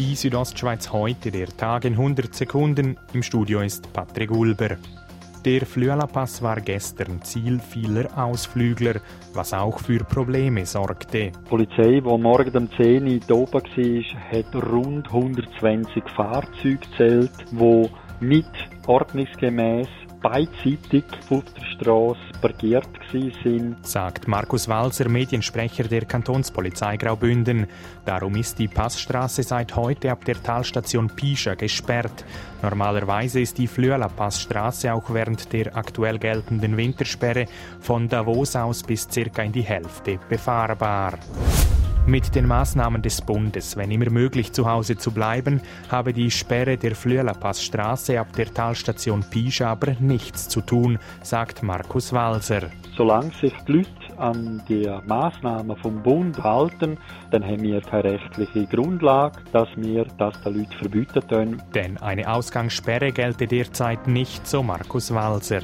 Die Südostschweiz heute, der Tag in 100 Sekunden. Im Studio ist Patrick Ulber. Der Flüela-Pass war gestern Ziel vieler Ausflügler, was auch für Probleme sorgte. Die Polizei, die morgen um 10 Uhr hier oben war, hat rund 120 Fahrzeuge gezählt, die nicht ordnungsgemäß beidseitig auf der Straße parkiert sind. Sagt Markus Walser, Mediensprecher der Kantonspolizei Graubünden. Darum ist die Passstraße seit heute ab der Talstation Pischa gesperrt. Normalerweise ist die Flüela Passstraße auch während der aktuell geltenden Wintersperre von Davos aus bis circa in die Hälfte befahrbar. Mit den Maßnahmen des Bundes, wenn immer möglich zu Hause zu bleiben, habe die Sperre der Flüelapassstraße ab der Talstation Pisch aber nichts zu tun, sagt Markus Walser. Solange sich die Leute an die Maßnahmen vom Bund halten, dann haben wir keine rechtliche Grundlage, dass wir das den Leuten verbieten können. Denn eine Ausgangssperre gelte derzeit nicht, so Markus Walser.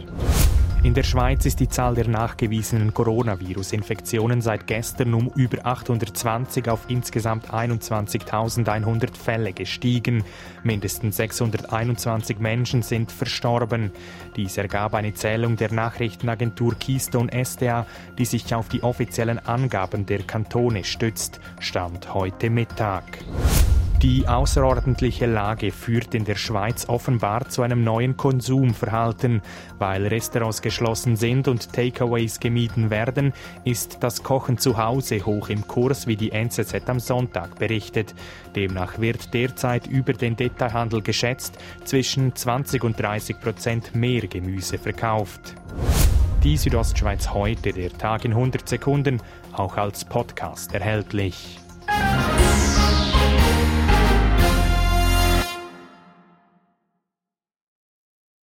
In der Schweiz ist die Zahl der nachgewiesenen Coronavirus-Infektionen seit gestern um über 820 auf insgesamt 21.100 Fälle gestiegen. Mindestens 621 Menschen sind verstorben. Dies ergab eine Zählung der Nachrichtenagentur Keystone SDA, die sich auf die offiziellen Angaben der Kantone stützt. Stand heute Mittag. Die außerordentliche Lage führt in der Schweiz offenbar zu einem neuen Konsumverhalten. Weil Restaurants geschlossen sind und Takeaways gemieden werden, ist das Kochen zu Hause hoch im Kurs, wie die NZZ am Sonntag berichtet. Demnach wird derzeit über den Detailhandel geschätzt zwischen 20 und 30 Prozent mehr Gemüse verkauft. Die Südostschweiz heute, der Tag in 100 Sekunden, auch als Podcast erhältlich.